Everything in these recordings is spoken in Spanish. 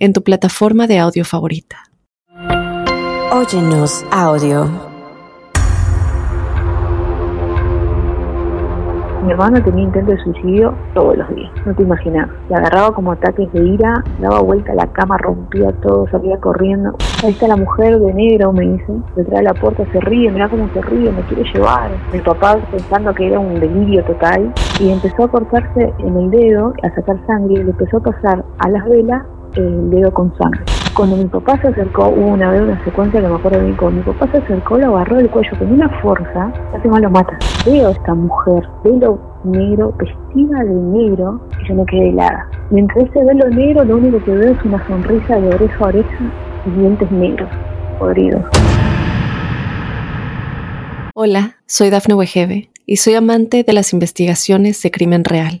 en tu plataforma de audio favorita. Óyenos audio. Mi hermano tenía intento de suicidio todos los días, no te imaginas. Le agarraba como ataques de ira, daba vuelta a la cama, rompía todo, salía corriendo. Ahí está la mujer de negro, me dice, detrás de la puerta se ríe, mira cómo se ríe, me quiere llevar. Mi papá pensando que era un delirio total y empezó a cortarse en el dedo, a sacar sangre, y le empezó a pasar a las velas el dedo con sangre. Cuando mi papá se acercó, hubo una vez una secuencia que me acuerdo bien, cuando mi papá se acercó, lo agarró del cuello con una fuerza, casi más lo mata. Veo a esta mujer, velo negro, vestida de negro, y yo me quedé helada. Y entre ese velo negro, lo único que veo es una sonrisa de oreja a oreja y dientes negros, podridos. Hola, soy Dafne Wegebe y soy amante de las investigaciones de crimen real.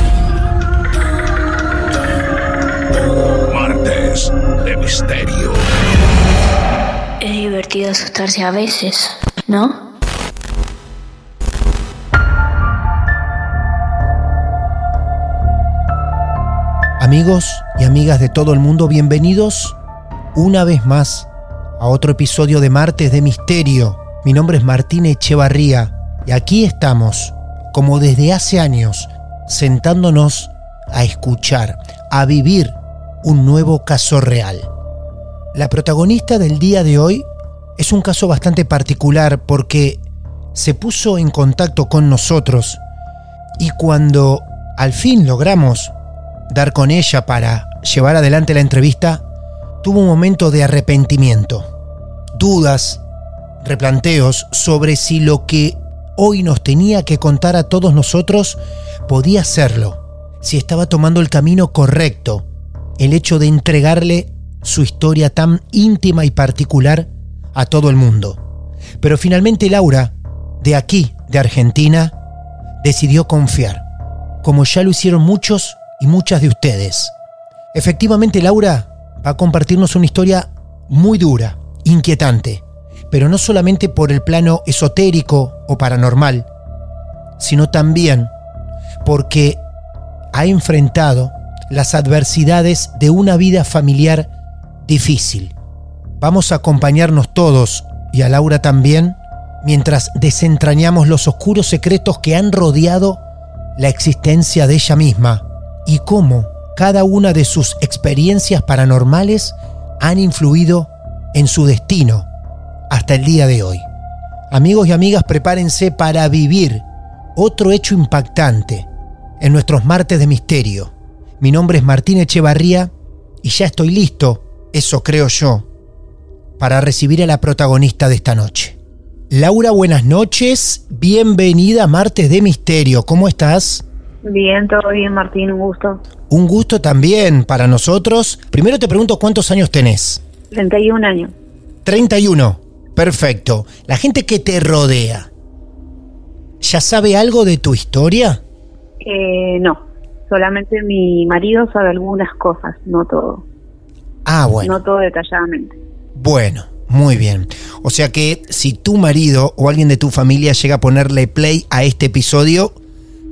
De Misterio. Es divertido asustarse a veces, ¿no? Amigos y amigas de todo el mundo, bienvenidos una vez más a otro episodio de Martes de Misterio. Mi nombre es Martín Echevarría y aquí estamos, como desde hace años, sentándonos a escuchar, a vivir un nuevo caso real. La protagonista del día de hoy es un caso bastante particular porque se puso en contacto con nosotros y cuando al fin logramos dar con ella para llevar adelante la entrevista, tuvo un momento de arrepentimiento, dudas, replanteos sobre si lo que hoy nos tenía que contar a todos nosotros podía serlo, si estaba tomando el camino correcto, el hecho de entregarle su historia tan íntima y particular a todo el mundo. Pero finalmente Laura, de aquí, de Argentina, decidió confiar, como ya lo hicieron muchos y muchas de ustedes. Efectivamente, Laura va a compartirnos una historia muy dura, inquietante, pero no solamente por el plano esotérico o paranormal, sino también porque ha enfrentado las adversidades de una vida familiar difícil. Vamos a acompañarnos todos, y a Laura también, mientras desentrañamos los oscuros secretos que han rodeado la existencia de ella misma y cómo cada una de sus experiencias paranormales han influido en su destino hasta el día de hoy. Amigos y amigas, prepárense para vivir otro hecho impactante en nuestros martes de misterio. Mi nombre es Martín Echevarría y ya estoy listo, eso creo yo, para recibir a la protagonista de esta noche. Laura, buenas noches, bienvenida a Martes de Misterio, ¿cómo estás? Bien, todo bien, Martín, un gusto. Un gusto también para nosotros. Primero te pregunto cuántos años tenés. 31 años. 31. Perfecto. La gente que te rodea, ¿ya sabe algo de tu historia? Eh, no, Solamente mi marido sabe algunas cosas, no todo. Ah, bueno. No todo detalladamente. Bueno, muy bien. O sea que si tu marido o alguien de tu familia llega a ponerle play a este episodio,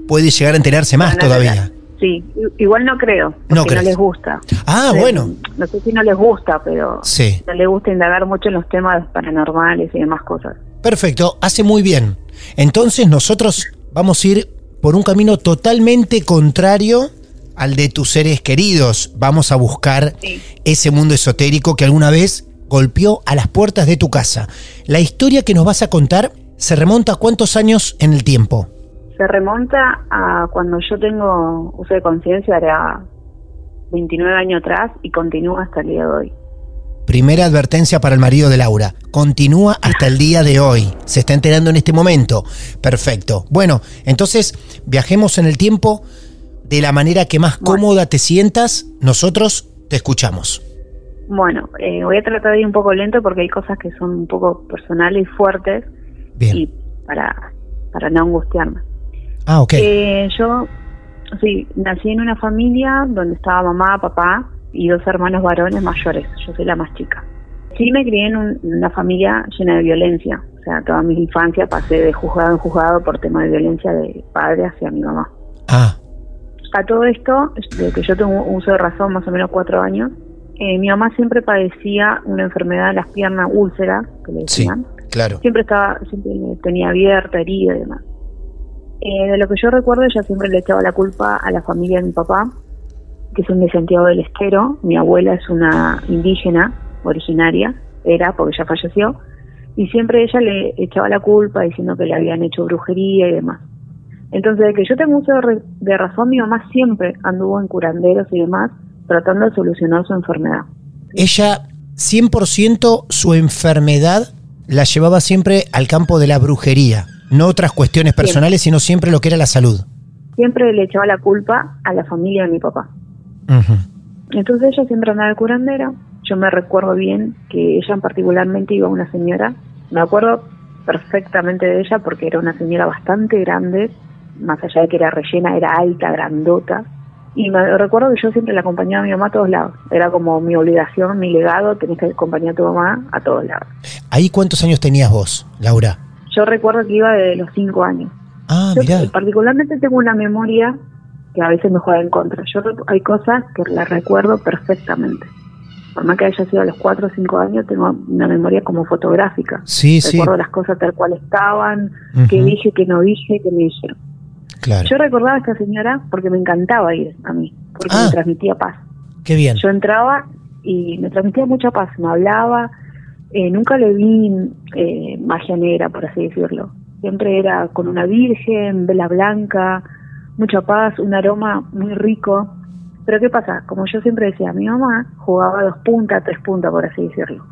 puede llegar a enterarse más todavía. Sí, igual no creo, porque No no, les gusta. Ah, Eh, bueno. No sé si no les gusta, pero Sí. no les gusta indagar mucho en los temas paranormales y demás cosas. Perfecto, hace muy bien. Entonces nosotros vamos a ir por un camino totalmente contrario al de tus seres queridos. Vamos a buscar Sí. ese mundo esotérico que alguna vez golpeó a las puertas de tu casa. La historia que nos vas a contar se remonta a cuántos años en el tiempo. Se remonta a cuando yo tengo uso de conciencia, era 29 años atrás y continúa hasta el día de hoy. Primera advertencia para el marido de Laura. Continúa hasta el día de hoy. Se está enterando en este momento. Perfecto. Bueno, entonces viajemos en el tiempo de la manera que más Bueno. cómoda te sientas. Nosotros te escuchamos. Bueno, eh, voy a tratar de ir un poco lento porque hay cosas que son un poco personales y fuertes Bien. y para, para no angustiarme. Ah, ok. Eh, yo, sí, nací en una familia donde estaba mamá, papá y dos hermanos varones mayores. Yo soy la más chica. Sí me crié en, un- una familia llena de violencia. O sea, toda mi infancia pasé de juzgado en juzgado por tema de violencia de padre hacia mi mamá. Ah, A todo esto, de que yo tengo uso de razón más o menos cuatro años, eh, mi mamá siempre padecía una enfermedad de las piernas, úlcera, que le sí, decían. claro. Siempre estaba, siempre tenía abierta, herida y demás. Eh, de lo que yo recuerdo, ella siempre le echaba la culpa a la familia de mi papá, que son de Santiago del Estero. Mi abuela es una indígena originaria, era porque ya falleció, y siempre ella le echaba la culpa diciendo que le habían hecho brujería y demás. Entonces, de que yo tengo uso de, razón, mi mamá siempre anduvo en curanderos y demás, tratando de solucionar su enfermedad. Ella, 100% su enfermedad la llevaba siempre al campo de la brujería. No otras cuestiones personales, sino siempre lo que era la salud. Siempre le echaba la culpa a la familia de mi papá. Ujú. Entonces ella siempre andaba de curandera. Yo me recuerdo bien que ella particularmente iba a una señora. Me acuerdo perfectamente de ella porque era una señora bastante grande, más allá de que era rellena, era alta, grandota. Y me recuerdo que yo siempre la acompañaba a mi mamá a todos lados. Era como mi obligación, mi legado, tenés que acompañar a tu mamá a todos lados. ¿Ahí cuántos años tenías vos, Laura? Yo recuerdo que iba de los cinco años. Ah, Yo mirá. particularmente tengo una memoria que a veces me juega en contra. Yo hay cosas que las recuerdo perfectamente. Por más que haya sido a los 4 o 5 años, tengo una memoria como fotográfica. Sí, sí. Recuerdo las cosas tal cual estaban, Ujú. qué dije, qué no dije, qué me dijeron. Claro. Yo recordaba a esta señora porque me encantaba ir a mí, porque Ah. me transmitía paz. Qué bien. Yo entraba y me transmitía mucha paz, me hablaba, eh, nunca le vi eh, magia negra, por así decirlo. Siempre era con una virgen, vela blanca, mucha paz, un aroma muy rico. Pero ¿qué pasa? Como yo siempre decía, mi mamá jugaba dos puntas, tres puntas, por así decirlo.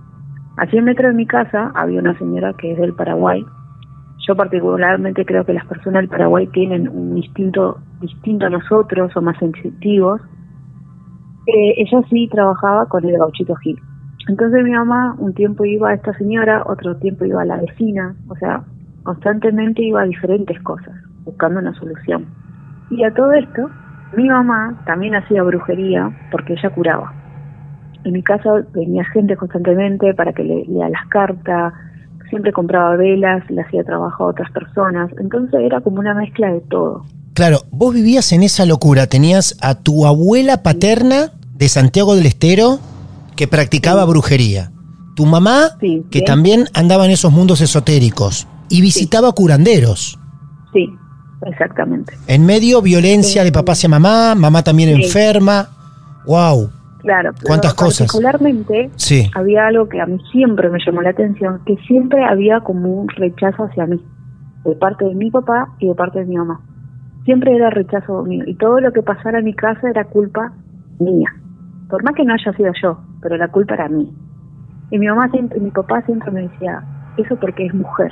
A 100 metros de mi casa había una señora que es del Paraguay. Yo particularmente creo que las personas del Paraguay tienen un instinto distinto a nosotros, son más sensitivos. Eh, ella sí trabajaba con el gauchito Gil. Entonces mi mamá un tiempo iba a esta señora, otro tiempo iba a la vecina, o sea, constantemente iba a diferentes cosas, buscando una solución. Y a todo esto, mi mamá también hacía brujería porque ella curaba. En mi casa venía gente constantemente para que le lea las cartas, siempre compraba velas, le hacía trabajo a otras personas, entonces era como una mezcla de todo. Claro, vos vivías en esa locura. Tenías a tu abuela paterna de Santiago del Estero que practicaba brujería. Tu mamá, Sí, que también andaba en esos mundos esotéricos. Y visitaba curanderos. Exactamente. En medio, violencia Sí. de papá hacia mamá, mamá también Sí. enferma. ¡Wow! Claro, pero ¿Cuántas cosas? Particularmente Sí. había algo que a mí siempre me llamó la atención, que siempre había como un rechazo hacia mí, de parte de mi papá y de parte de mi mamá. Siempre era rechazo mío y todo lo que pasara en mi casa era culpa mía. Por más que no haya sido yo, pero la culpa era mía. Y mi mamá siempre, mi papá siempre me decía, eso porque es mujer.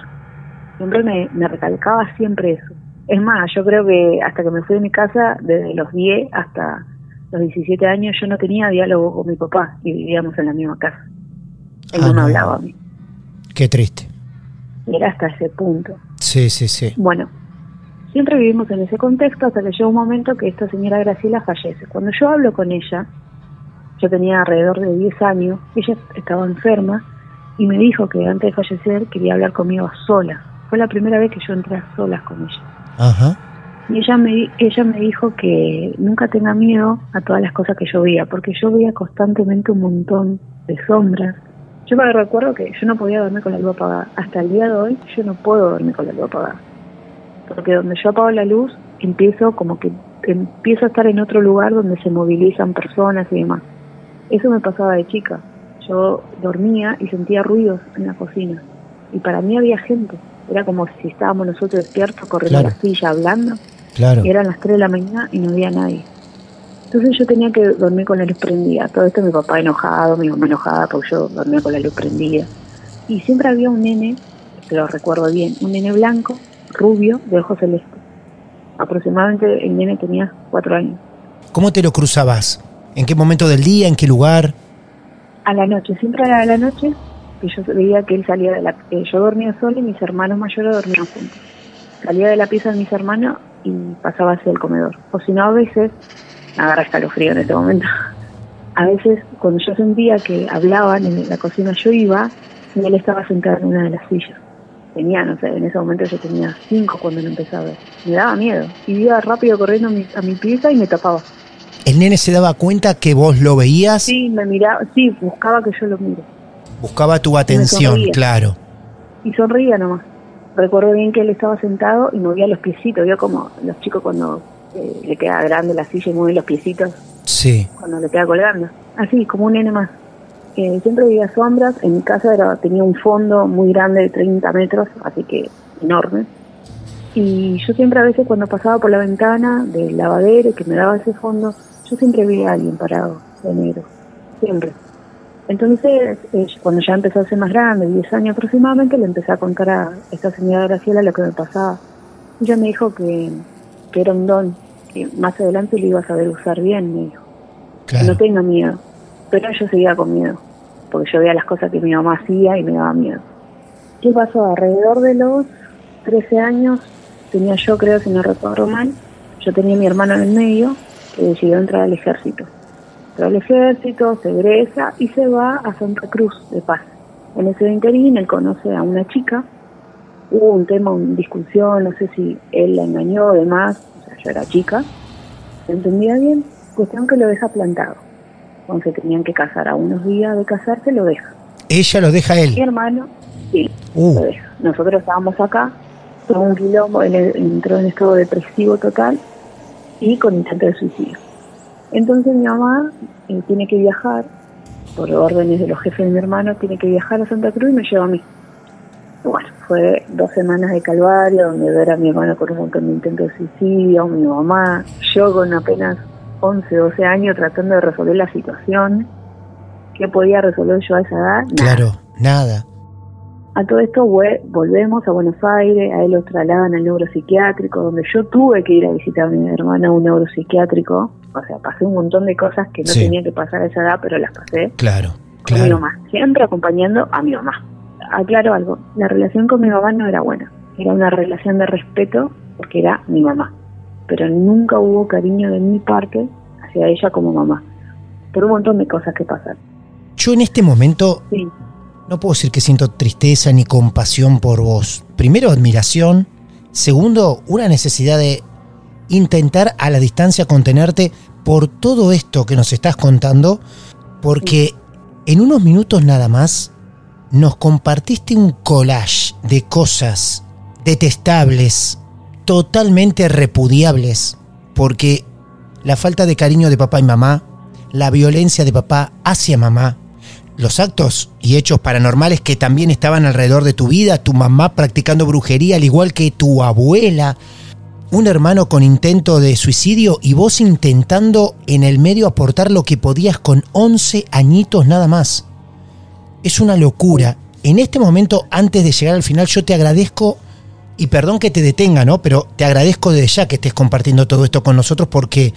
Siempre me, me recalcaba siempre eso. Es más, yo creo que hasta que me fui de mi casa, desde los 10 hasta los 17 años, yo no tenía diálogo con mi papá y vivíamos en la misma casa. Él Ah, no me no. hablaba a mí. Qué triste. Y era hasta ese punto. Sí, sí, sí. Bueno, Siempre vivimos en ese contexto hasta que llega un momento que esta señora Graciela fallece. Cuando yo hablo con ella, yo tenía alrededor de 10 años, ella estaba enferma y me dijo que antes de fallecer quería hablar conmigo a solas. Fue la primera vez que yo entré a solas con ella. Ajá. Y ella me, ella me dijo que nunca tenga miedo a todas las cosas que yo veía, porque yo veía constantemente un montón de sombras. Yo me recuerdo que yo no podía dormir con la luz apagada. Hasta el día de hoy yo no puedo dormir con la luz apagada. Porque donde yo apago la luz, empiezo como que empiezo a estar en otro lugar donde se movilizan personas y demás. Eso me pasaba de chica. Yo dormía y sentía ruidos en la cocina. Y para mí había gente. Era como si estábamos nosotros despiertos, corriendo Claro. la silla, hablando. Claro. Y eran las 3 de la mañana y no había nadie. Entonces yo tenía que dormir con la luz prendida. Todo esto mi papá enojado, mi mamá enojada porque yo dormía con la luz prendida. Y siempre había un nene, que lo recuerdo bien, un nene blanco, rubio, de ojos celestes. Aproximadamente el nene tenía cuatro años. ¿Cómo te lo cruzabas? ¿En qué momento del día? ¿En qué lugar? A la noche, siempre a la noche, que yo veía que él salía de la... que yo dormía sola y mis hermanos mayores dormían juntos. Salía de la pieza de mis hermanos y pasaba hacia el comedor. O si no, a veces, me agarra escalofrío en este momento, a veces cuando yo sentía que hablaban en la cocina yo iba y él estaba sentado en una de las sillas. Tenía, no sé, en ese momento yo tenía cinco cuando lo empecé a ver. Me daba miedo. Y iba rápido corriendo a mi, a mi pieza y me tapaba. ¿El nene se daba cuenta que vos lo veías? Sí, me miraba, sí, buscaba que yo lo mire. Buscaba tu atención, claro. y sonreía nomás. Recuerdo bien que él estaba sentado y movía los piecitos, vio como los chicos cuando eh, le queda grande la silla y mueven los piecitos Sí. cuando le queda colgando. Así, como un nene más. Eh, siempre veía sombras, en mi casa era, tenía un fondo muy grande de 30 metros, así que enorme. Y yo siempre a veces cuando pasaba por la ventana del lavadero y que me daba ese fondo, yo siempre veía a alguien parado de negro, siempre. Entonces, eh, cuando ya empezó a ser más grande, 10 años aproximadamente, le empecé a contar a esta señora Graciela lo que me pasaba. Ella me dijo que, que era un don, que más adelante lo iba a saber usar bien, me dijo. Claro. no tenga miedo. Pero yo seguía con miedo, porque yo veía las cosas que mi mamá hacía y me daba miedo. ¿Qué pasó? Alrededor de los 13 años, tenía yo, creo, si no recuerdo mal, yo tenía a mi hermano en el medio, que decidió entrar al ejército. Entró al ejército, se egresa y se va a Santa Cruz de Paz. En ese interín él conoce a una chica, hubo un tema, una discusión, no sé si él la engañó o demás, o sea, yo era chica, ¿se entendía bien? Cuestión que lo deja plantado. Cuando se tenían que casar a unos días de casarse, lo deja. Ella lo deja a Mi él. hermano, sí, Uh, lo deja. Nosotros estábamos acá, todo un quilombo, él entró en estado depresivo total y con intento de suicidio. Entonces mi mamá eh, tiene que viajar, por órdenes de los jefes de mi hermano, tiene que viajar a Santa Cruz y me lleva a mí. Bueno, fue dos semanas de calvario, donde ver a mi hermano con un montón de intentos de suicidio, mi mamá, yo con apenas 11, 12 años tratando de resolver la situación. ¿Qué podía resolver yo a esa edad? Claro, nada. A todo esto volvemos a Buenos Aires, a él lo trasladan al neuropsiquiátrico, donde yo tuve que ir a visitar a mi hermana a un neuropsiquiátrico. O sea, pasé un montón de cosas que no Sí. tenía que pasar a esa edad, pero las pasé Claro, con mi claro. mamá, siempre acompañando a mi mamá. Aclaro algo, la relación con mi mamá no era buena, era una relación de respeto porque era mi mamá, pero nunca hubo cariño de mi parte hacia ella como mamá, por un montón de cosas que pasaron. Yo en este momento Sí, no puedo decir que siento tristeza ni compasión por vos. Primero, admiración. Segundo, una necesidad de intentar a la distancia contenerte por todo esto que nos estás contando, porque en unos minutos nada más nos compartiste un collage de cosas detestables, totalmente repudiables, porque la falta de cariño de papá y mamá, la violencia de papá hacia mamá, los actos y hechos paranormales que también estaban alrededor de tu vida, tu mamá practicando brujería al igual que tu abuela, un hermano con intento de suicidio y vos intentando en el medio aportar lo que podías con 11 añitos nada más. Es una locura. En este momento, antes de llegar al final, yo te agradezco, y perdón que te detenga, ¿no? Pero te agradezco desde ya que estés compartiendo todo esto con nosotros porque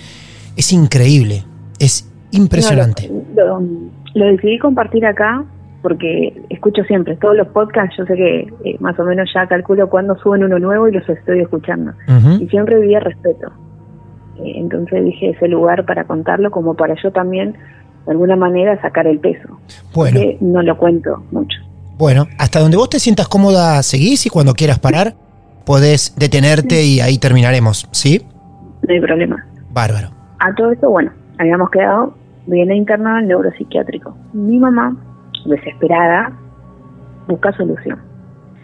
es increíble, es impresionante. No, lo, lo- lo decidí compartir acá porque escucho siempre todos los podcasts, yo sé que eh, más o menos ya calculo cuándo suben uno nuevo y los estoy escuchando. Ujú. Y siempre vivía respeto. Eh, entonces dije ese lugar para contarlo como para yo también, de alguna manera, sacar el peso. Bueno, Que no lo cuento mucho. bueno, hasta donde vos te sientas cómoda seguís y cuando quieras parar, podés detenerte y ahí terminaremos, ¿sí? No hay problema. Bárbaro. A todo esto, bueno, habíamos quedado bien internado al neuropsiquiátrico. Mi mamá, desesperada, busca solución.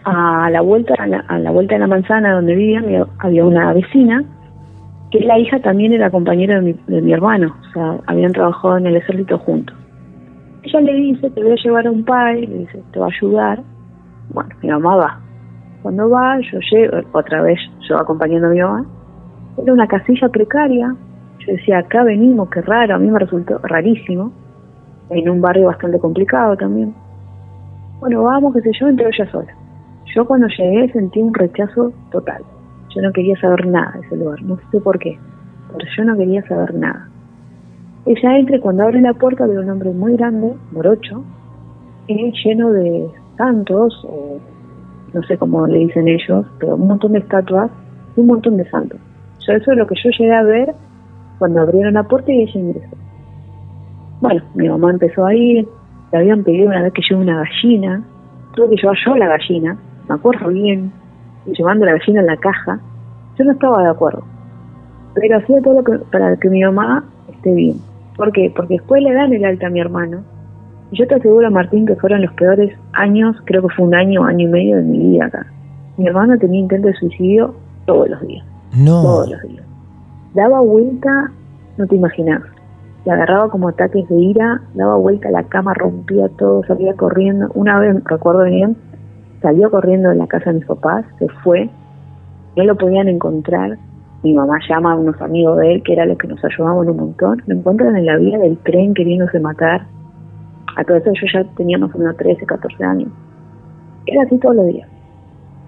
A la vuelta a la, vuelta de la manzana donde vivía había una vecina que la hija también era compañera de mi, de mi hermano, o sea, habían trabajado en el ejército juntos. Ella le dice, te voy a llevar a un pai, le dice, te va a ayudar. Bueno, mi mamá va. Cuando va, yo llego, otra vez yo acompañando a mi mamá, era una casilla precaria. Yo decía, acá venimos, qué raro, a mí me resultó rarísimo. En un barrio bastante complicado también. Bueno, vamos, qué sé yo, entró ella sola. Yo cuando llegué sentí un rechazo total. Yo no quería saber nada de ese lugar, no sé por qué, pero yo no quería saber nada. Ella entra y cuando abre la puerta ve un hombre muy grande, morocho, eh, lleno de santos, o no sé cómo le dicen ellos, pero un montón de estatuas y un montón de santos. Yo, eso es lo que yo llegué a ver cuando abrieron la puerta y ella ingresó. Bueno, mi mamá empezó a ir, le habían pedido una vez que lleve una gallina, tuve que llevar yo la gallina, me acuerdo bien, llevando la gallina en la caja. Yo no estaba de acuerdo, pero hacía todo lo que, para que mi mamá esté bien. ¿Por qué? Porque después le dan el alta a mi hermano. Y yo te aseguro, Martín, que fueron los peores años, creo que fue un año, año y medio de mi vida acá. Mi hermano tenía intento de suicidio todos los días No. todos los días. Daba vuelta, no te imaginas. Le agarraba como ataques de ira, daba vuelta a la cama, rompía todo, salía corriendo. Una vez, recuerdo bien, salió corriendo de la casa de mis papás, se fue, no lo podían encontrar. Mi mamá llama a unos amigos de él, que era los que nos ayudaban un montón. Lo encuentran en la vía del tren queriéndose matar. A todo eso yo ya tenía más o menos 13, 14 años. Era así todos los días.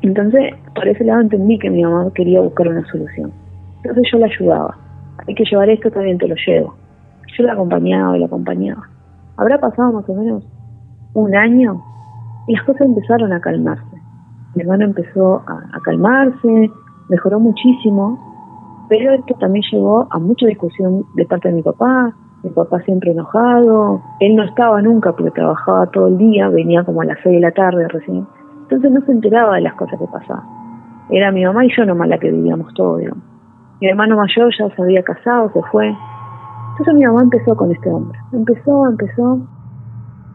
Entonces, por ese lado entendí que mi mamá quería buscar una solución. Entonces yo la ayudaba. Hay que llevar esto, también te lo llevo. Yo la acompañaba y la acompañaba. Habrá pasado más o menos un año y las cosas empezaron a calmarse. Mi hermano empezó a, calmarse, mejoró muchísimo, pero esto también llevó a mucha discusión de parte de mi papá. Mi papá siempre enojado. Él no estaba nunca porque trabajaba todo el día, venía como a las 6 de la tarde recién. Entonces no se enteraba de las cosas que pasaban. Era mi mamá y yo nomás la que vivíamos todo, digamos. Mi hermano mayor ya se había casado, se fue. Entonces mi mamá empezó con este hombre. Empezó, empezó.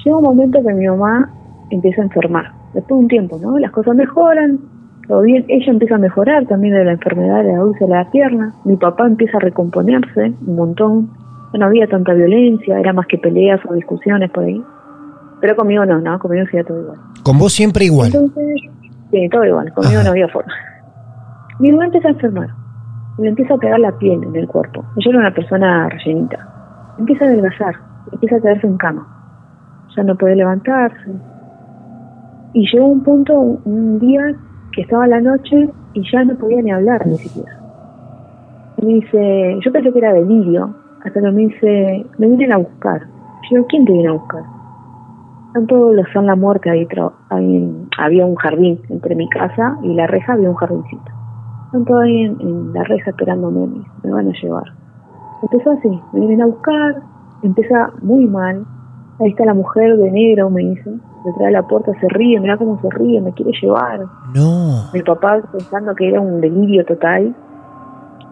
Llega un momento que mi mamá empieza a enfermar. Después de un tiempo, ¿no? Las cosas mejoran, todo bien. Ella empieza a mejorar también de la enfermedad de la úlcera de la pierna. Mi papá empieza a recomponerse un montón. No había tanta violencia, era más que peleas o discusiones por ahí. Pero conmigo no, ¿no? Conmigo sí todo igual. Con vos siempre igual. Entonces, sí, todo igual, conmigo Ajá. no había forma. Mi mamá empieza a enfermar, y le empieza a pegar la piel en el cuerpo. Ella era una persona rellenita. Empieza a adelgazar, empieza a quedarse en cama. Ya no puede levantarse. Y llegó un punto, un, día, que estaba la noche y ya no podía ni hablar ni siquiera. Me dice, yo pensé que era delirio, hasta que me dice, me vienen a buscar. Yo digo, ¿quién te viene a buscar? Están todos son la muerte ahí, ahí había un jardín entre mi casa y la reja había un jardincito. Están todos ahí en, en la reja esperándome, me, me van a llevar. Empezó así, me vienen a buscar, empieza muy mal. Ahí está la mujer de negro, me dice, detrás de la puerta se ríe, mira cómo se ríe, me quiere llevar. No. Mi papá pensando que era un delirio total.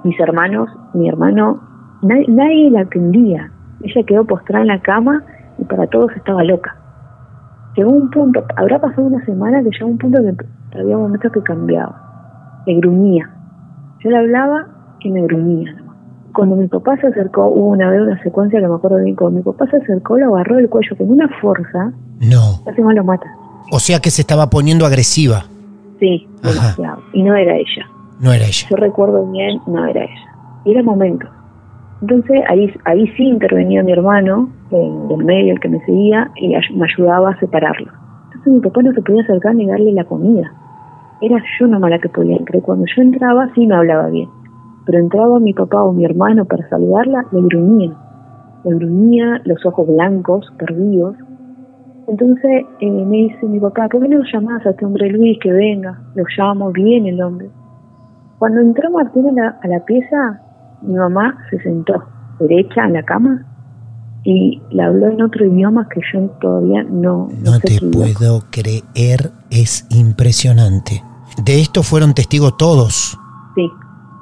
Mis hermanos, mi hermano, nadie, nadie la atendía. Ella quedó postrada en la cama y para todos estaba loca. Llegó un punto, habrá pasado una semana que llegó un punto que había momentos que cambiaba. Me gruñía. Yo le hablaba y me gruñía. Cuando mi papá se acercó, hubo una vez una secuencia que me acuerdo bien, cuando mi papá se acercó, lo agarró del cuello con una fuerza, No. casi más lo mata. O sea que se estaba poniendo agresiva. Sí, Ajá. demasiado. Y no era ella. No era ella. yo recuerdo bien, no era ella. Y era momento. Entonces ahí, ahí sí intervenía mi hermano, el del medio, el que me seguía, y me ayudaba a separarlo. Entonces mi papá no se podía acercar ni darle la comida. Era yo nomás la que podía entrar. Cuando yo entraba sí me hablaba bien. Pero entraba mi papá o mi hermano para saludarla, le gruñía. Le gruñía, los ojos blancos, perdidos. Entonces eh, me dice mi papá, ¿por qué no llamás a este hombre Luis que venga? Lo llamo, viene el hombre. Cuando entró Martín a la, a la pieza, mi mamá se sentó derecha en la cama y le habló en otro idioma que yo todavía no, No sé te puedo creer, es impresionante. De esto fueron testigos todos. Sí,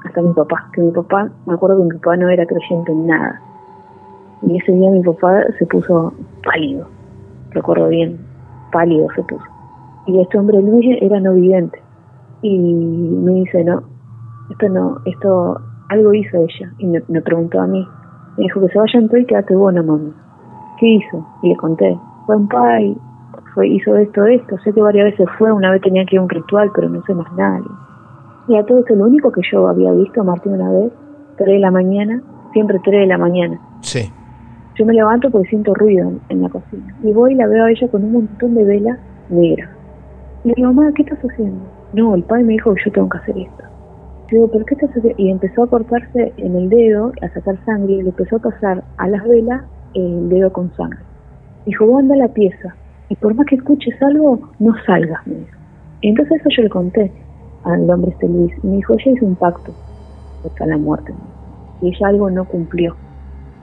hasta mi papá, que mi papá, me acuerdo que mi papá no era creyente en nada. Y ese día mi papá se puso pálido, recuerdo bien, pálido se puso. Y este hombre Luis era no vidente. Y me dice, no, esto no, esto, algo hizo ella. Y me, me preguntó a mí. Me dijo que se vayan todos y quédate vos, no mami. ¿Qué hizo? Y le conté. Fue un pai, fue, hizo esto, esto. Sé que varias veces fue, una vez tenía que ir a un ritual, pero no sé más nada. Y a todo eso, lo único que yo había visto a Martín una vez, 3 de la mañana, siempre 3 de la mañana. Sí. Yo me levanto porque siento ruido en, en la cocina. Y voy y la veo a ella con un montón de velas negras. Y le digo, mamá, ¿qué estás haciendo? No, el padre me dijo que yo tengo que hacer esto. Y digo, ¿pero qué estás haciendo? Y empezó a cortarse en el dedo, a sacar sangre, y le empezó a pasar a las velas el dedo con sangre. Dijo, vos anda a la pieza, y por más que escuches algo, no salgas, me dijo. Y entonces eso yo le conté al hombre este Luis, y me dijo, ella hizo un pacto hasta la muerte, y ella algo no cumplió.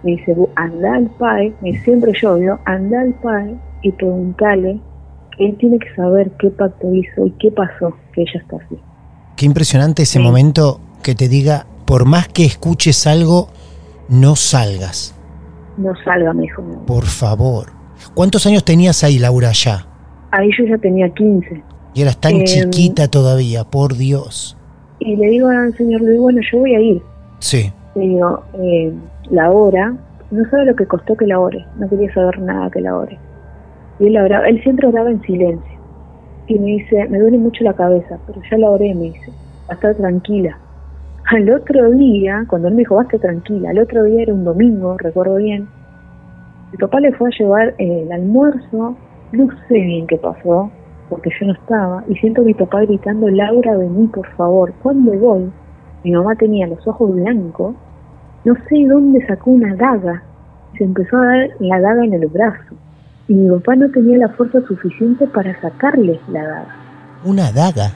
Me dice, "Vos anda al PAE, me dice, siempre yo, ¿vio? anda al PAE y preguntale él tiene que saber qué pacto hizo y qué pasó, que ella está así. Qué impresionante ese Sí. momento que te diga, por más que escuches algo, no salgas. No salga, me dijo. mi Por favor. ¿Cuántos años tenías ahí, Laura, ya? Ahí yo ya tenía 15. Y eras tan Em, chiquita todavía, por Dios. Y le digo al señor Luis, bueno, yo voy a ir. Sí. Le digo, eh, la hora, no sabe lo que costó que la ore, no quería saber nada que la ore. Y él, oraba- él siempre oraba en silencio. Y me dice, me duele mucho la cabeza, pero ya la oré, me dice, va a estar tranquila. Al otro día, cuando él me dijo, va a estar tranquila, al otro día era un domingo, recuerdo bien, mi papá le fue a llevar eh, el almuerzo, no sé bien qué pasó, porque yo no estaba, y siento a mi papá gritando, Laura, vení por favor, ¿cuándo voy? Mi mamá tenía los ojos blancos, no sé dónde sacó una daga, se empezó a dar la daga en el brazo, y mi papá no tenía la fuerza suficiente para sacarle la daga. Una daga.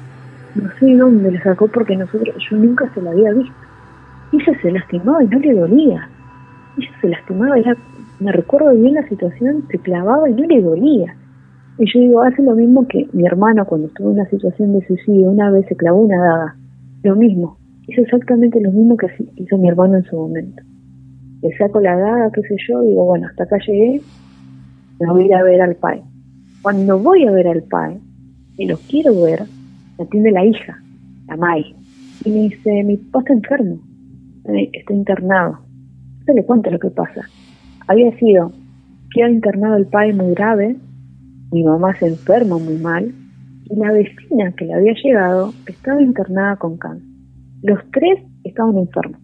No sé dónde la sacó porque nosotros, yo nunca se la había visto. Y ella se lastimaba y no le dolía. Ella se lastimaba, era, me recuerdo bien la situación, se clavaba y no le dolía. Y yo digo, hace lo mismo que mi hermano cuando estuvo en una situación de suicidio, una vez se clavó una daga. Lo mismo, hizo exactamente lo mismo que hizo mi hermano en su momento. Le saco la daga, qué sé yo, digo, bueno, hasta acá llegué, me voy a ver al pai. Cuando voy a ver al pai, y lo quiero ver, me atiende la hija, la Mai, y me dice, mi papá está enfermo, está internado. Yo le cuento lo que pasa. Había sido, queda internado el pai muy grave, mi mamá se enferma muy mal, y la vecina que le había llegado estaba internada con cáncer. Los tres estaban enfermos,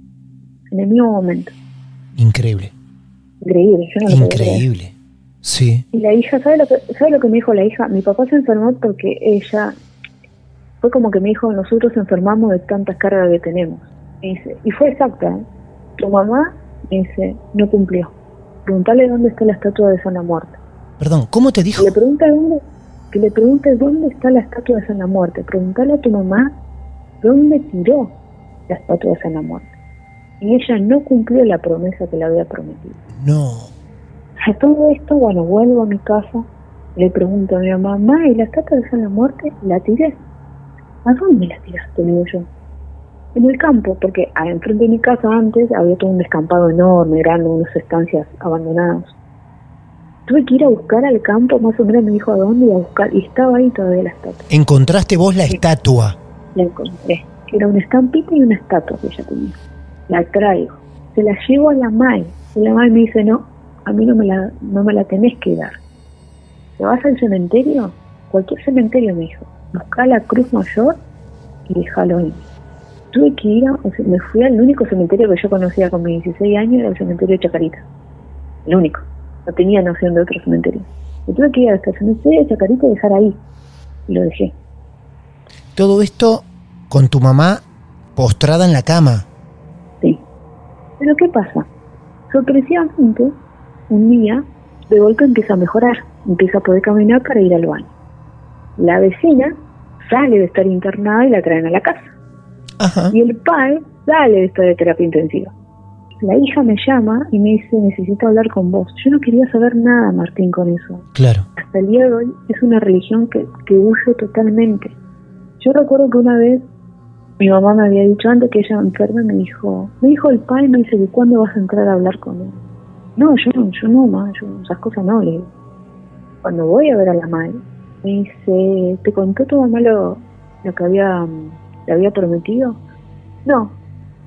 en el mismo momento. Increíble. Increíble, yo no lo. Increíble. Sí. Y la hija, ¿sabe lo, que, ¿sabe lo que me dijo la hija? Mi papá se enfermó porque ella, fue como que me dijo, nosotros enfermamos de tantas cargas que tenemos. Me dice, y fue exacta, ¿eh? Tu mamá, me dice, no cumplió. Preguntale dónde está la estatua de San la Muerte. Perdón, ¿cómo te dijo? Que le pregunta dónde, que le pregunte dónde está la estatua de San la Muerte. Preguntale a tu mamá dónde tiró la estatua de San la Muerte. Y ella no cumplió la promesa que le había prometido. No. A todo esto, bueno, vuelvo a mi casa, le pregunto a mi mamá, ¿y la estatua de San la Muerte? La tiré. ¿A dónde la tiraste? Le digo yo. En el campo, porque enfrente de mi casa antes había todo un descampado enorme, grande, unas estancias abandonadas. Tuve que ir a buscar al campo, más o menos me dijo a dónde iba a buscar, y estaba ahí todavía la estatua. Encontraste vos la estatua. La encontré. Era una estampita y una estatua que ella tenía. La traigo. Se la llevo a la MAI. Y la MAI me dice, no, a mí no me la, no me la tenés que dar. ¿Te vas al cementerio? Cualquier cementerio, me dijo. Busca la Cruz Mayor y déjalo ahí. Tuve que ir, a, me fui al único cementerio que yo conocía con mis 16 años, era el cementerio de Chacarita. El único. No tenía noción de otro cementerio. Me tuve que ir hasta el cementerio de Chacarita y dejar ahí. Y lo dejé. Todo esto con tu mamá postrada en la cama. Sí. Pero ¿qué pasa? Sorpresivamente, un día de golpe empieza a mejorar, empieza a poder caminar para ir al baño. La vecina sale de estar internada y la traen a la casa. Y el padre sale de estar de terapia intensiva. La hija me llama y me dice, necesito hablar con vos. Yo no quería saber nada, Martín, con eso. Claro. Hasta el día de hoy es una religión que, que huyo totalmente. Yo recuerdo que una vez mi mamá me había dicho antes que ella enferma, me dijo, me dijo el padre, me dice que cuándo vas a entrar a hablar con él. No, yo no, yo no, ma, yo esas cosas no, le digo. Cuando voy a ver a la madre, me dice, ¿te contó tu mamá lo, lo que había, le había prometido? No,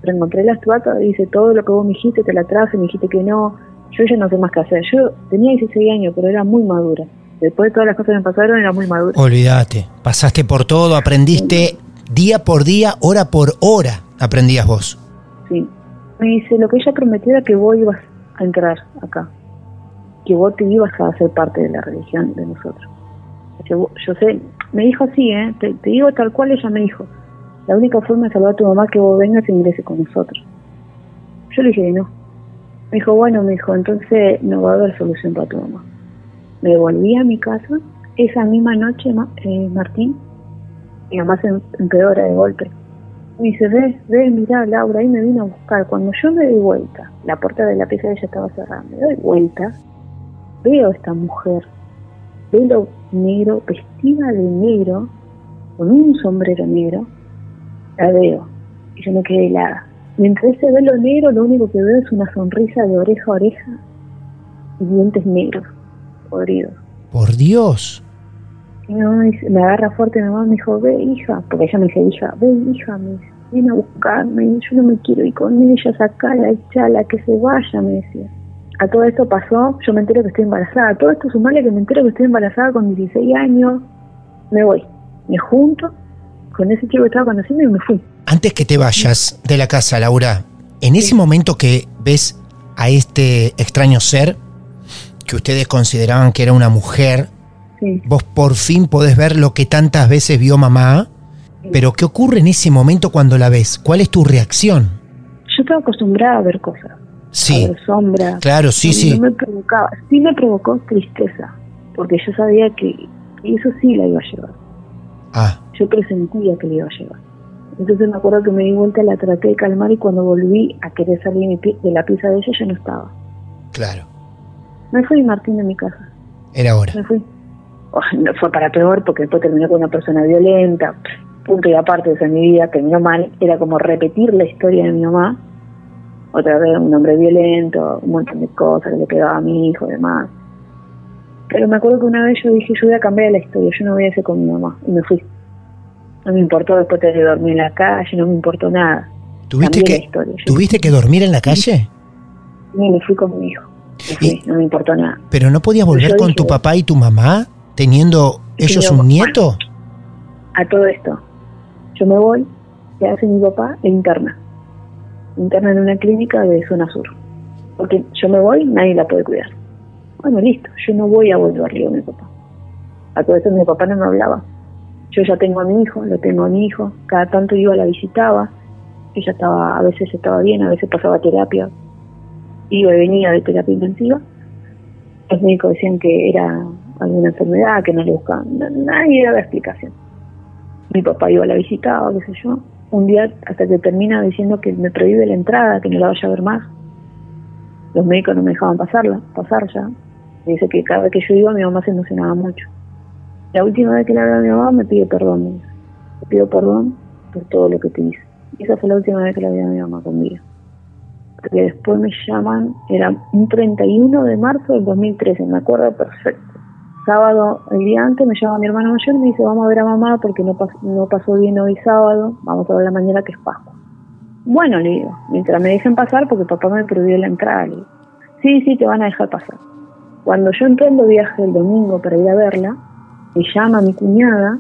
pero encontré la estatua, dice, todo lo que vos me dijiste, te la traje, me dijiste que no, yo ya no sé más qué hacer. Yo tenía 16 años, pero era muy madura. Después de todas las cosas que me pasaron, era muy madura. Olvídate, pasaste por todo, aprendiste día por día, hora por hora, aprendías vos. Sí. Me dice, lo que ella prometió era que vos ibas a entrar acá, que vos te ibas a hacer parte de la religión de nosotros. Yo, yo sé, me dijo así, ¿eh? te, te digo tal cual ella me dijo, la única forma de salvar a tu mamá es que vos vengas e ingreses con nosotros. Yo le dije que no. Me dijo, bueno, me dijo, entonces no va a haber solución para tu mamá. Me volví a mi casa. Esa misma noche, eh, Martín, mi mamá se empeora de golpe. Me dice, ve, ve, mira, Laura, ahí me vino a buscar. Cuando yo me doy vuelta, la puerta de la pieza de ella estaba cerrada, me doy vuelta, veo a esta mujer, velo negro, vestida de negro, con un sombrero negro, la veo y yo me quedé helada. Mientras ese velo negro, lo único que veo es una sonrisa de oreja a oreja y dientes negros, podridos. Por Dios. Y mi mamá me, me agarra fuerte, mi mamá me dijo, ve hija, porque ella me dice, hija, ve hija, me dice, ven a buscarme, yo no me quiero ir con ella, sacala, echala, que se vaya, me decía. A todo esto pasó, yo me entero que estoy embarazada, todo esto sumarle que me entero que estoy embarazada con 16 años, me voy, me junto con ese chico que estaba conociendo y me fui. Antes que te vayas de la casa, Laura, en ese momento que ves a este extraño ser, que ustedes consideraban que era una mujer, vos por fin podés ver lo que tantas veces vio mamá, pero ¿qué ocurre en ese momento cuando la ves? ¿Cuál es tu reacción? Yo estaba acostumbrada a ver cosas. Sí. A ver sombras. Claro, sí, sí. No me provocaba, sí me provocó tristeza, porque yo sabía que eso sí la iba a llevar. Ah. Yo presentía que le iba a llevar. Entonces me acuerdo que me di vuelta, la traté de calmar y cuando volví a querer salir de la pieza de ella ya no estaba. Claro. Me fui Martín de mi casa. Era hora. Me fui. Oh, no fue para peor porque después terminé con una persona violenta. Punto y aparte de mi vida, terminó mal. Era como repetir la historia de mi mamá. Otra vez un hombre violento, un montón de cosas que le pegaba a mi hijo y demás. Pero me acuerdo que una vez yo dije, yo voy a cambiar la historia, yo no voy a hacer con mi mamá. Y me fui. No me importó después de dormir en la calle, no me importó nada. ¿Tuviste, que, ¿tuviste que dormir en la calle? Sí, me fui con mi hijo. no me importó nada. ¿Pero no podías volver con tu papá y tu mamá teniendo ellos un nieto? a todo esto, yo me voy, ¿qué hace mi papá? E interna. Interna en una clínica de zona sur. Porque yo me voy, nadie la puede cuidar. Bueno, listo, yo no voy a volver a mi papá. A todo esto mi papá no me hablaba. Yo ya tengo a mi hijo, lo tengo a mi hijo, cada tanto iba, la visitaba, ella estaba, a veces estaba bien, a veces pasaba terapia, iba y venía de terapia intensiva. Los médicos decían que era alguna enfermedad, que no le buscaban, nadie daba explicación. Mi papá iba, la visitaba, qué sé yo. Un día hasta que termina diciendo que me prohíbe la entrada, que no la vaya a ver más. Los médicos no me dejaban pasarla, pasar ya. Dice que cada vez que yo iba mi mamá se emocionaba mucho. La última vez que le hablé a mi mamá me pide perdón. Me pido perdón por todo lo que te hice. Y esa fue la última vez que le hablé a mi mamá conmigo. Porque después me llaman, era un 31 de marzo del 2013, me acuerdo perfecto. Sábado, el día antes, me llama mi hermano mayor y me dice, vamos a ver a mamá porque no, no pasó bien hoy sábado, vamos a ver la mañana que es Pascua. Bueno, le digo, mientras me dejen pasar porque papá me prohibió la entrada, le digo. Sí, sí, te van a dejar pasar. Cuando yo emprendo viaje el domingo para ir a verla, me llama mi cuñada,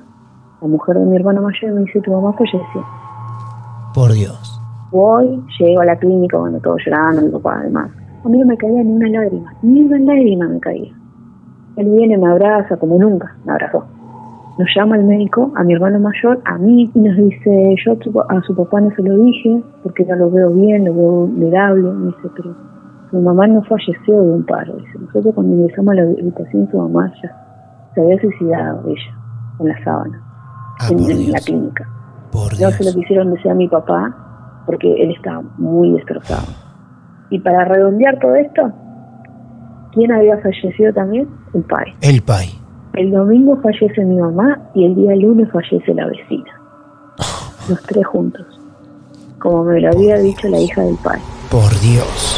la mujer de mi hermano mayor, y me dice, tu mamá falleció. Por Dios. Voy, llego a la clínica, cuando todo llorando, mi papá además. A mí no me caía ni una lágrima, ni una lágrima me caía. Él viene, me abraza, como nunca, me abrazó. Nos llama el médico, a mi hermano mayor, a mí, y nos dice, yo a su papá no se lo dije, porque no lo veo bien, lo veo vulnerable. Me dice, pero su mamá no falleció de un paro. Dice. Nosotros cuando ingresamos a la habitación, su mamá ya se había suicidado ella, con la sábana, Ah, en, la Dios. clínica. Por No se lo Dios. quisieron decir a mi papá porque él estaba muy destrozado. Y para redondear todo esto, ¿quién había fallecido también? El padre. El pai. El domingo fallece mi mamá y el día lunes fallece la vecina. Los tres juntos. Como me lo había dicho la hija del padre. Por Dios.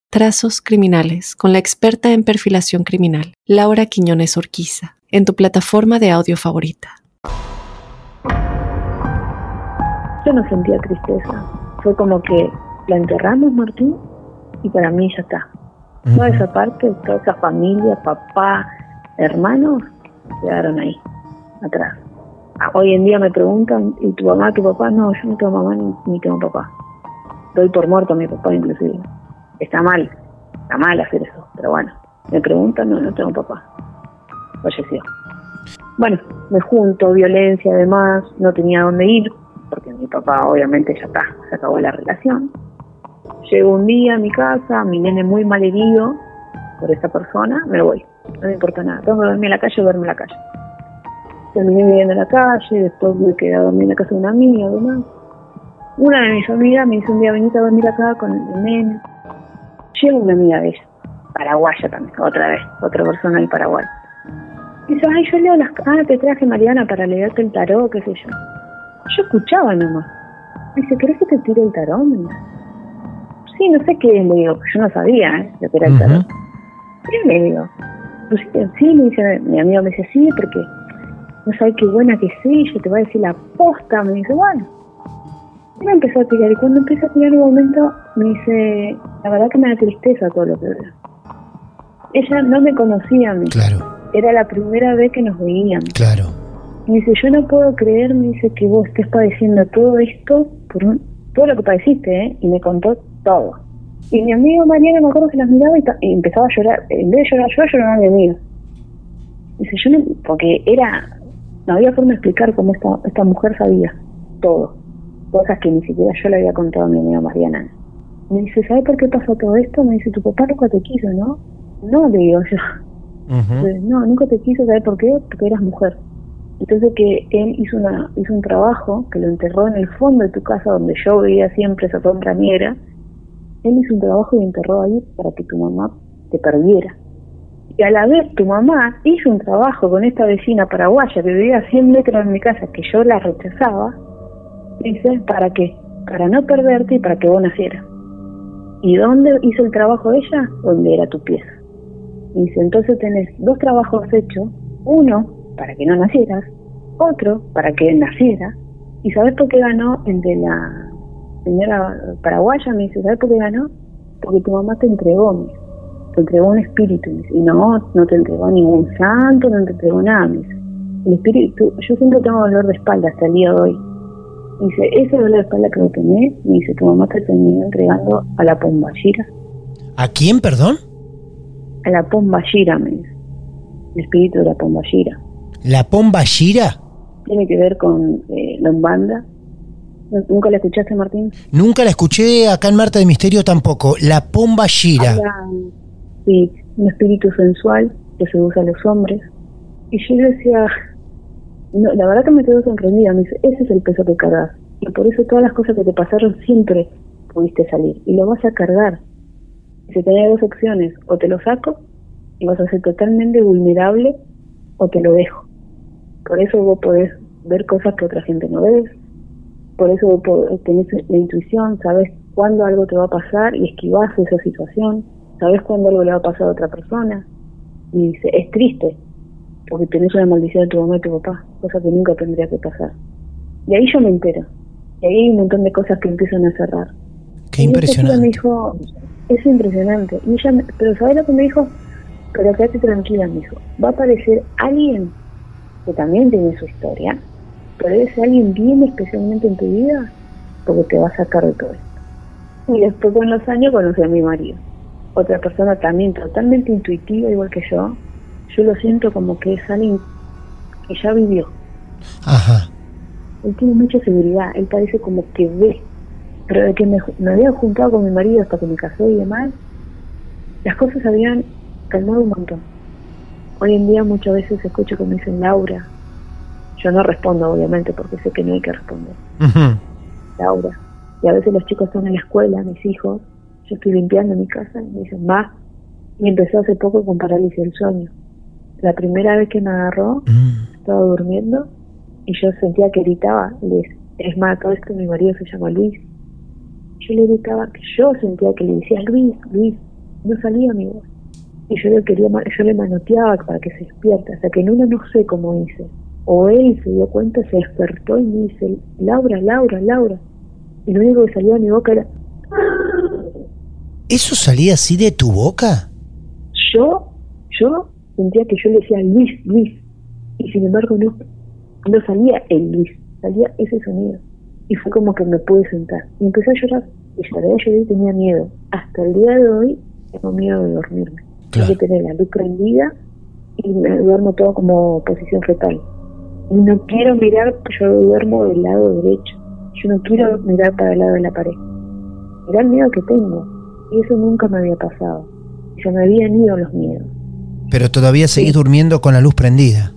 Trazos Criminales con la experta en perfilación criminal, Laura Quiñones Orquiza, en tu plataforma de audio favorita. Yo no sentía tristeza. Fue como que la enterramos, Martín, y para mí ya está. Toda esa parte, toda esa familia, papá, hermanos, quedaron ahí, atrás. Ah, Hoy en día me preguntan, ¿y tu mamá, tu papá? No, yo no tengo mamá ni, ni tengo papá. Doy por muerto a mi papá inclusive. Está mal, está mal hacer eso, pero bueno. Me preguntan, no, no tengo papá. Falleció. Bueno, me junto, violencia además, no tenía dónde ir, porque mi papá obviamente ya está, se acabó la relación. Llego un día a mi casa, mi nene muy mal herido por esta persona, me voy, no me importa nada, tengo que dormir en la calle, duermo en la calle. Terminé viviendo en la calle, después me quedé a dormir en la casa de una amiga, además. Una de mis amigas me dice un día, venite a dormir acá con el nene. Llega una amiga de ella, paraguaya también, otra vez, otra persona del Paraguay. Dice, ay, yo leo las... Ah, te traje Mariana para leerte el tarot, qué sé yo. Yo escuchaba nomás. Dice, ¿querés que te tire el tarot? Sí, no sé qué es, le digo, yo no sabía ¿eh? lo que era el tarot. ¿Qué le digo? Pues sí, me dice, mi amigo me dice, sí, porque no sabes qué buena que es ella, te va a decir la posta. Me dice, bueno. Me empezó a tirar, y cuando empieza a tirar un momento, me dice, la verdad que me da tristeza todo lo que veo. Ella no me conocía a mí, Claro, era la primera vez que nos veíamos. claro. Me dice, yo no puedo creer, me dice, que vos estés padeciendo todo esto, por un- todo lo que padeciste, ¿eh? Y me contó todo. Y mi amigo Mariana, me acuerdo que las miraba y, empezaba a llorar. En vez de llorar yo, lloraba mi amigo. Dice, yo no, porque era, no había forma de explicar cómo esta, esta mujer sabía todo. Cosas que ni siquiera yo le había contado a mi amiga Mariana. Me dice, ¿sabes por qué pasó todo esto? Me dice, tu papá nunca te quiso, ¿no? No, le digo yo. Ujú. Pues, no, nunca te quiso, ¿sabes por qué? Porque eras mujer. Entonces que él hizo una hizo un trabajo que lo enterró en el fondo de tu casa donde yo veía siempre esa sombra negra. Él hizo un trabajo y enterró ahí para que tu mamá te perdiera. Y a la vez tu mamá hizo un trabajo con esta vecina paraguaya que vivía a 100 metros de mi casa, que yo la rechazaba. Dice, ¿para qué? Para no perderte y para que vos nacieras. ¿Y dónde hizo el trabajo ella? Donde era tu pieza. Dice, entonces tenés dos trabajos hechos, uno para que no nacieras, otro para que naciera. ¿Y sabes por qué ganó el de la señora paraguaya? Me dice, ¿sabes por qué ganó? Porque tu mamá te entregó, me te entregó un espíritu. me dice. Y no, no te entregó ningún santo, no te entregó nada. Dice. El espíritu, yo siempre tengo dolor de espalda hasta el día de hoy. Dice, ese dolor de espalda que lo tenés, me dice, tu mamá te terminó entregando a la pomballira. ¿A quién, perdón? A la pomballira, me dice. El espíritu de la pomballira. ¿La Pomba Shira? tiene que ver con eh, la Umbanda. ¿Nunca la escuchaste, Martín? Nunca la escuché acá en Marta de Misterio tampoco. La Pomba Shira. Habla, sí, un espíritu sensual que se usa a los hombres. Y yo decía, no, la verdad que me quedo sorprendida. Me dice, ese es el peso que cargas. Y por eso todas las cosas que te pasaron siempre pudiste salir. Y lo vas a cargar. Si tenés dos opciones, o te lo saco y vas a ser totalmente vulnerable, o te lo dejo. Por eso vos podés ver cosas que otra gente no ves. Por eso vos tenés la intuición, sabes cuándo algo te va a pasar y esquivás esa situación. Sabes cuándo algo le va a pasar a otra persona. Y dice, es triste, porque tenés una maldición de tu mamá y tu papá, cosa que nunca tendría que pasar. Y ahí yo me entero. Y ahí hay un montón de cosas que empiezan a cerrar. Qué Y impresionante. me dijo, es impresionante. Y ella, me- pero ¿sabes lo que me dijo? Pero quédate tranquila, me dijo. Va a aparecer alguien que también tiene su historia, pero ese alguien viene especialmente en tu vida porque te va a sacar de todo esto. Y después con los años conocí a mi marido, otra persona también totalmente intuitiva, igual que yo. Yo lo siento como que es alguien que ya vivió. Ajá. Él tiene mucha seguridad, él parece como que ve. Pero de que me, me había juntado con mi marido hasta que me casé y demás, las cosas habían calmado un montón. Hoy en día muchas veces escucho que me dicen Laura. Yo no respondo, obviamente, porque sé que no hay que responder. Ujú. Laura. Y a veces los chicos están en la escuela, mis hijos, yo estoy limpiando mi casa y me dicen, ma, y empezó hace poco con parálisis del sueño. La primera vez que me agarró, Mm. estaba durmiendo y yo sentía que gritaba. y le decía, es más, todo esto mi marido se llama Luis. Yo le gritaba que yo sentía que le decía Luis, Luis. No salía mi voz. Y yo le quería, yo le manoteaba para que se despierte. Hasta que en una no sé cómo hice. O él se dio cuenta, se despertó y me dice, Laura, Laura, Laura. Y lo único que salía de mi boca era, ¿Eso salía así de tu boca? yo, yo sentía que yo le decía Luis, Luis. Y sin embargo no, no salía el Luis, salía ese sonido. Y fue como que me pude sentar. Y empecé a llorar. Y lloré, lloré y tenía miedo. Hasta el día de hoy tengo miedo de dormirme. Claro. Tengo que tener la luz prendida y me duermo todo como posición fetal. Y no quiero mirar, yo duermo del lado derecho. Yo no quiero mirar para el lado de la pared. Mirá el miedo que tengo. Y eso nunca me había pasado. Se me habían ido los miedos. Pero todavía seguís Sí. durmiendo con la luz prendida.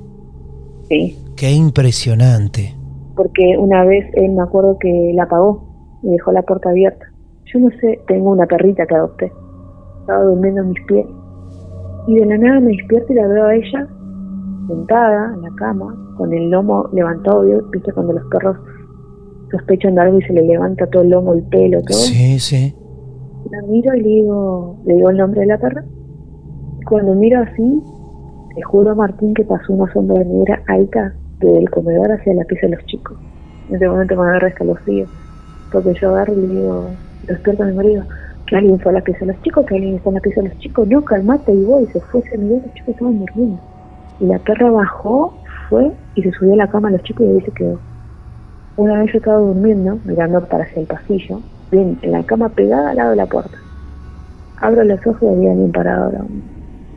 Sí. Qué impresionante. Porque una vez él me acuerdo que la apagó y dejó la puerta abierta. Yo no sé, tengo una perrita que adopté. Estaba durmiendo en mis pies. Y de la nada me despierto y la veo a ella sentada en la cama, con el lomo levantado, viste cuando los perros sospechan de algo y se le levanta todo el lomo, el pelo, todo. Sí, sí. La miro y le digo, le digo el nombre de la perra. Cuando miro así, te juro Martín que pasó una sombra negra alta desde el comedor hacia la pieza de los chicos. En ese momento me agarra escalofrío. Porque yo agarro y le digo, despierto a mi marido, que alguien fue a la pieza de los chicos, que alguien está en la pieza de los chicos. No, calmate y voy. Se fue, se miró, los chicos estaban durmiendo. Y la perra bajó, fue y se subió a la cama a los chicos y ahí se quedó. Una vez yo estaba durmiendo, mirando para hacia el pasillo, bien, en la cama pegada al lado de la puerta. Abro los ojos y había alguien parado ahora.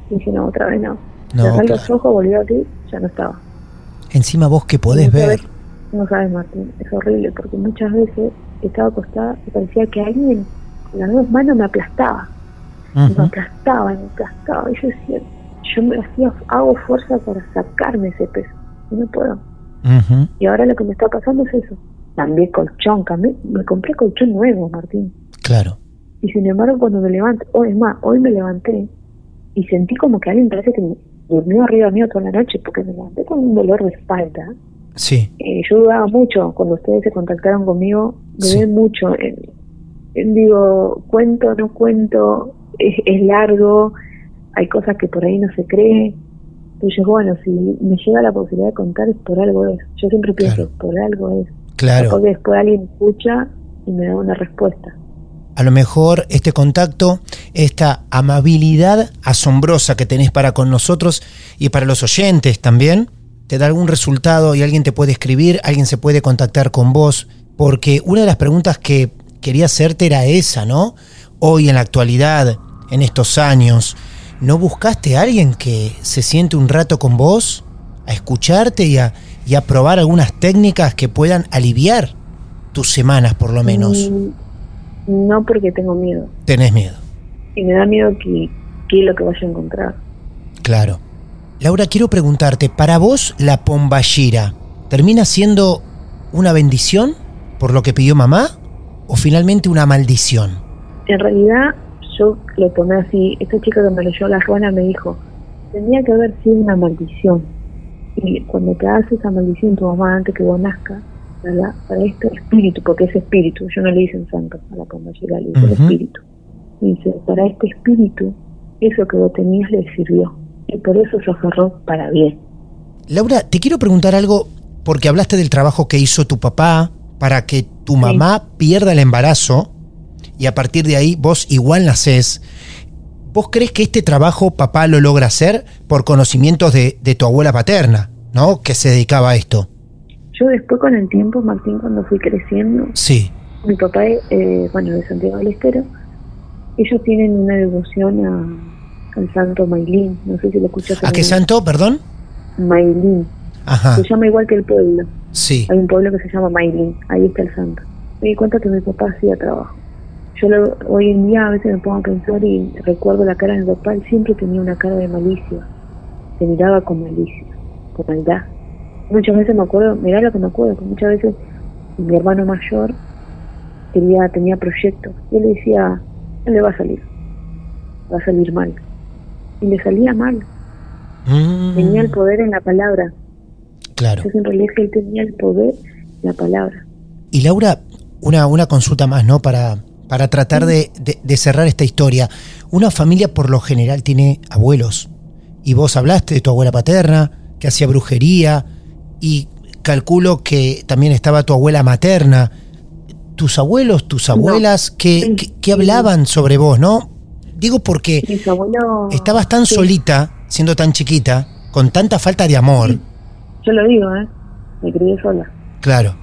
Dije, no, otra vez no. No, Cerré claro. los ojos, volví aquí, ya no estaba. Encima vos que podés ver. no sabes, Martín, es horrible porque muchas veces estaba acostada y parecía que alguien con las dos manos me aplastaba. Me aplastaba, me aplastaba. Y yo decía, yo me hacía, hago fuerza para sacarme ese peso. Y no puedo. Y ahora lo que me está pasando es eso. Cambié colchón, cambié, me compré colchón nuevo, Martín. Claro. Y sin embargo, cuando me levanto, o es más, hoy me levanté y sentí como que alguien parece que durmió arriba mío toda la noche porque me levanté con un dolor de espalda. Sí. Eh, yo dudaba mucho cuando ustedes se contactaron conmigo, dudé Sí. mucho. Digo, cuento, no cuento, es, es largo, hay cosas que por ahí no se cree. Entonces, bueno, si me llega la posibilidad de contar, es por algo es. Yo siempre pienso, Claro. por algo es. Claro. Porque después alguien escucha y me da una respuesta. A lo mejor este contacto, esta amabilidad asombrosa que tenés para con nosotros y para los oyentes también, te da algún resultado y alguien te puede escribir, alguien se puede contactar con vos, porque una de las preguntas que quería hacerte era esa, ¿no? Hoy en la actualidad, en estos años, ¿no buscaste a alguien que se siente un rato con vos, a escucharte y a, y a probar algunas técnicas que puedan aliviar tus semanas por lo menos? Mm, No porque tengo miedo. Tenés miedo. Y me da miedo que, que es lo que vaya a encontrar. Claro. Laura, quiero preguntarte, ¿para vos la pomballera termina siendo una bendición por lo que pidió mamá o finalmente una maldición? En realidad, yo lo tomé así. Esta chica que me leyó la ruana me dijo, tendría que haber sido una maldición. Y cuando te hace esa maldición tu mamá antes que vos nazcas, para, para este espíritu, porque es espíritu, yo no le dicen santo a la pomballera, le dicen espíritu. Y dice, para este espíritu, eso que vos tenías le sirvió. Y por eso se aferró para bien. Laura, te quiero preguntar algo porque hablaste del trabajo que hizo tu papá para que tu mamá pierda el embarazo y a partir de ahí vos igual nacés. ¿Vos crees que este trabajo papá lo logra hacer por conocimientos de, de tu abuela paterna? ¿no? Que se dedicaba a esto. Yo después con el tiempo, Martín, cuando fui creciendo, Sí. mi papá, eh, bueno, de Santiago del Estero, ellos tienen una devoción a, al santo Mailín, no sé si lo escuchaste. ¿A qué santo, perdón? Mailín, Ajá, se llama igual que el pueblo, sí. hay un pueblo que se llama Mailín, ahí está el santo. Me di cuenta que mi papá hacía trabajo. Yo lo- hoy en día a veces me pongo a pensar y recuerdo la cara de mi papá, él siempre tenía una cara de malicia, se miraba con malicia, con maldad. Muchas veces me acuerdo, mirá lo que me acuerdo, que muchas veces mi hermano mayor quería, tenía proyectos y él le decía, no le va a salir, va a salir mal. Y le salía mal, Mm, tenía el poder en la palabra. claro. Le dije que él tenía el poder en la palabra. Y Laura, una, una consulta más, ¿no? Para, para tratar de, de- de cerrar esta historia. Una familia por lo general tiene abuelos. Y vos hablaste de tu abuela paterna, que hacía brujería, y calculo que también estaba tu abuela materna. Tus abuelos, tus abuelas, ¿qué, Sí, qué- qué sí. hablaban sobre vos, no? Digo porque estabas tan Sí, solita, siendo tan chiquita, con tanta falta de amor. Yo lo digo, ¿eh? Me crié sola. Claro.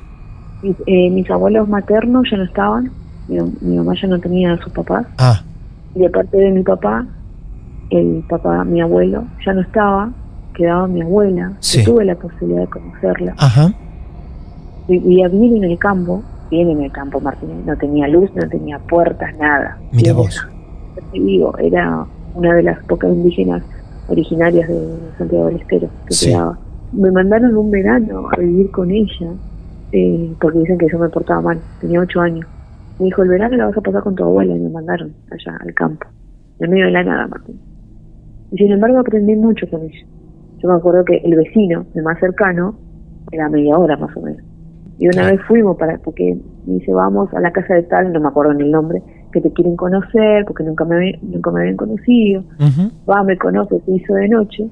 Mis, eh, mis abuelos maternos ya no estaban. Mi, mi mamá ya no tenía a sus papás. Ah, Y de parte de mi papá, el papá, mi abuelo, ya no estaba. Quedaba mi abuela. Sí. Tuve la posibilidad de conocerla. ajá. Vivía bien en el campo. Bien en el campo, Martín. No tenía luz, no tenía puertas, nada. Mira vos. Te digo, era una de las pocas indígenas originarias de Santiago del Estero que Sí. quedaba. Me mandaron un verano a vivir con ella, eh, porque dicen que yo me portaba mal, tenía ocho años. Me dijo, el verano la vas a pasar con tu abuela, y me mandaron allá al campo, en medio de la nada, Martín. Y sin embargo aprendí mucho con ella. Yo me acuerdo que el vecino, el más cercano, era media hora más o menos. Y una vez fuimos para, porque me dice, vamos a la casa de tal, no me acuerdo ni el nombre, que te quieren conocer, porque nunca me, nunca me habían conocido. Va, me conoce, se hizo de noche.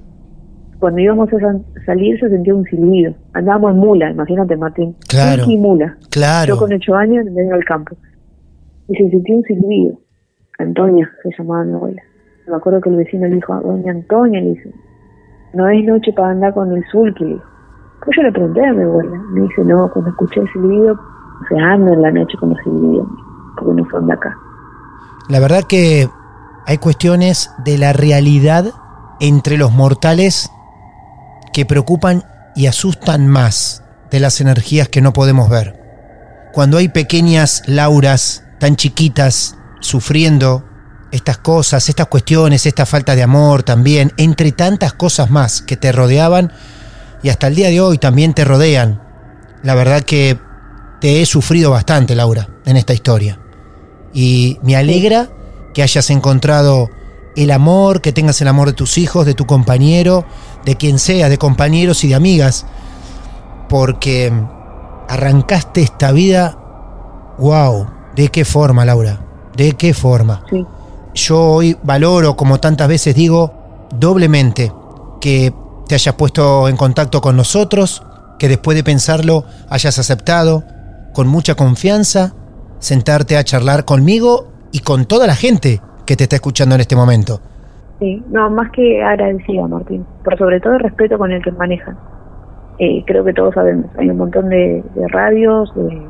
Cuando íbamos a salir se sentía un silbido. Andábamos en mula, imagínate Martín. Claro. Y mula. Claro. Yo con ocho años en medio del campo. Y se sintió un silbido. Antonia se llamaba mi abuela. Me acuerdo que el vecino le dijo, a doña Antonia, le dice, no es noche para andar con el sulky. Pues yo le pregunté a mi abuela. Me dice, no, cuando escuché el silbido, se anda en la noche con los silbidos, porque no son de acá. La verdad que hay cuestiones de la realidad entre los mortales que preocupan y asustan más de las energías que no podemos ver. Cuando hay pequeñas Lauras tan chiquitas sufriendo estas cosas, estas cuestiones, esta falta de amor también, entre tantas cosas más que te rodeaban y hasta el día de hoy también te rodean. La verdad que te he sufrido bastante, Laura, en esta historia. Y me alegra que hayas encontrado el amor, que tengas el amor de tus hijos, de tu compañero, de quien sea, de compañeros y de amigas, porque arrancaste esta vida, wow, ¿de qué forma, Laura? ¿De qué forma? Sí. Yo hoy valoro, como tantas veces digo, doblemente que te hayas puesto en contacto con nosotros, que después de pensarlo hayas aceptado con mucha confianza sentarte a charlar conmigo y con toda la gente que te está escuchando en este momento. Sí, no, más que agradecida, Martín, por sobre todo el respeto con el que manejan. Eh, creo que todos sabemos, hay un montón de, de radios, de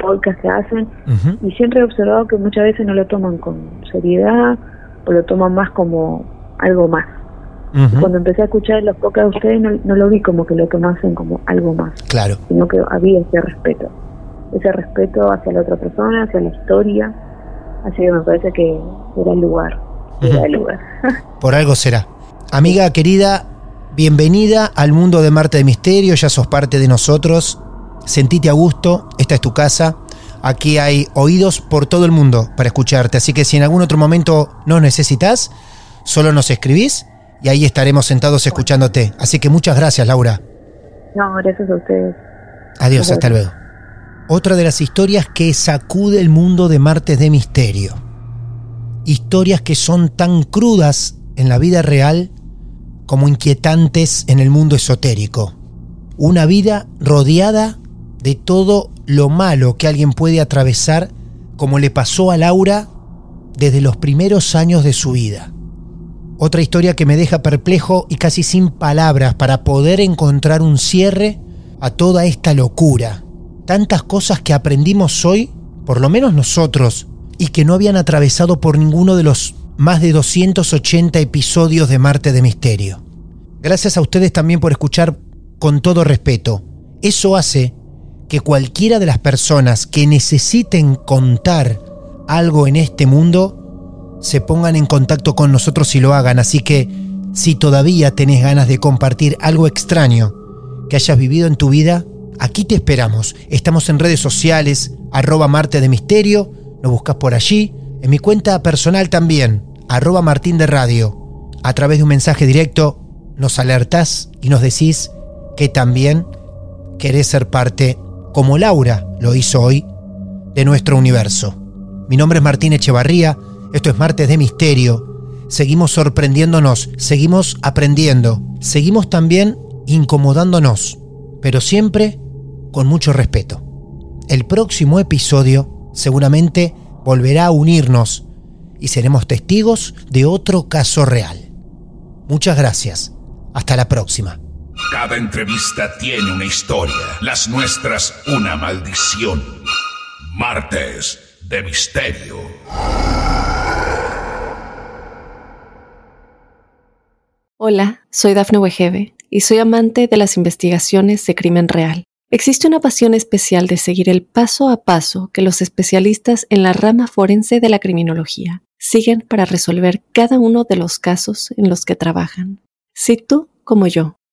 podcasts que hacen, y siempre he observado que muchas veces no lo toman con seriedad o lo toman más como algo más. Cuando empecé a escuchar los podcasts de ustedes, no, no lo vi como que lo tomasen como algo más, Claro. sino que había ese respeto. Ese respeto hacia la otra persona, hacia la historia. Así que me parece que era el lugar. Era el lugar. Por algo será. Amiga querida, bienvenida al mundo de Marte de Misterio, ya sos parte de nosotros. Sentite a gusto, esta es tu casa. Aquí hay oídos por todo el mundo para escucharte, así que si en algún otro momento nos necesitas, solo nos escribís y ahí estaremos sentados escuchándote. Así que muchas gracias, Laura. No, gracias a ustedes. Adiós, Gracias. hasta luego. Otra de las historias que sacude el mundo de Martes de Misterio. Historias que son tan crudas en la vida real como inquietantes en el mundo esotérico. Una vida rodeada de todo lo malo que alguien puede atravesar como le pasó a Laura desde los primeros años de su vida. Otra historia que me deja perplejo y casi sin palabras para poder encontrar un cierre a toda esta locura. Tantas cosas que aprendimos hoy, por lo menos nosotros, y que no habían atravesado por ninguno de los más de 280 episodios de Marte de Misterio. Gracias a ustedes también por escuchar con todo respeto. Eso hace que cualquiera de las personas que necesiten contar algo en este mundo se pongan en contacto con nosotros y lo hagan. Así que si todavía tenés ganas de compartir algo extraño que hayas vivido en tu vida, aquí te esperamos. Estamos en redes sociales, arroba Marte de Misterio, buscas por allí. En mi cuenta personal también, arroba Martín de Radio. A través de un mensaje directo nos alertás y nos decís que también querés ser parte, como Laura lo hizo hoy, de nuestro universo. Mi nombre es Martín Echevarría esto es Martes de Misterio. Seguimos sorprendiéndonos, seguimos aprendiendo, seguimos también incomodándonos, pero siempre con mucho respeto. El próximo episodio seguramente volverá a unirnos y seremos testigos de otro caso real. Muchas gracias. Hasta la próxima. Cada entrevista tiene una historia, las nuestras una maldición. Martes de Misterio. Hola, soy Dafne Wegebe y soy amante de las investigaciones de crimen real. Existe una pasión especial de seguir el paso a paso que los especialistas en la rama forense de la criminología siguen para resolver cada uno de los casos en los que trabajan. Si tú, como yo,